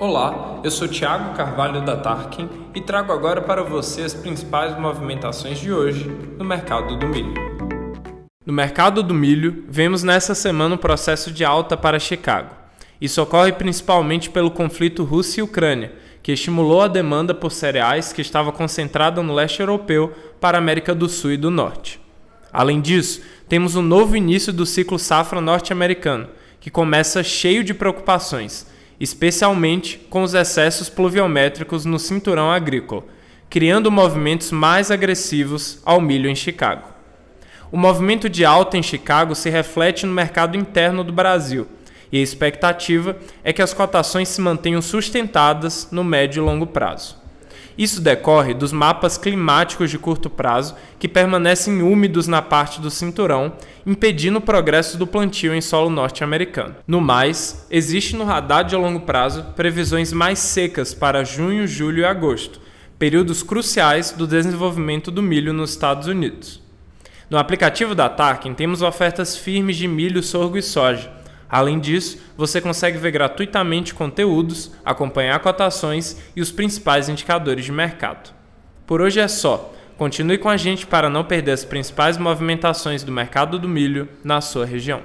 Olá, eu sou Thiago Carvalho da Tarkin e trago agora para você as principais movimentações de hoje no mercado do milho. No mercado do milho, vemos nessa semana um processo de alta para Chicago. Isso ocorre principalmente pelo conflito Rússia e Ucrânia, que estimulou a demanda por cereais que estava concentrada no leste europeu para a América do Sul e do Norte. Além disso, temos um novo início do ciclo safra norte-americano, que começa cheio de preocupações especialmente com os excessos pluviométricos no cinturão agrícola, criando movimentos mais agressivos ao milho em Chicago. O movimento de alta em Chicago se reflete no mercado interno do Brasil, e a expectativa é que as cotações se mantenham sustentadas no médio e longo prazo. Isso decorre dos mapas climáticos de curto prazo que permanecem úmidos na parte do cinturão, impedindo o progresso do plantio em solo norte-americano. No mais, existe no radar de longo prazo previsões mais secas para junho, julho e agosto, períodos cruciais do desenvolvimento do milho nos Estados Unidos. No aplicativo da Tarkin temos ofertas firmes de milho, sorgo e soja Além disso, você consegue ver gratuitamente conteúdos, acompanhar cotações e os principais indicadores de mercado. Por hoje é só. Continue com a gente para não perder as principais movimentações do mercado do milho na sua região.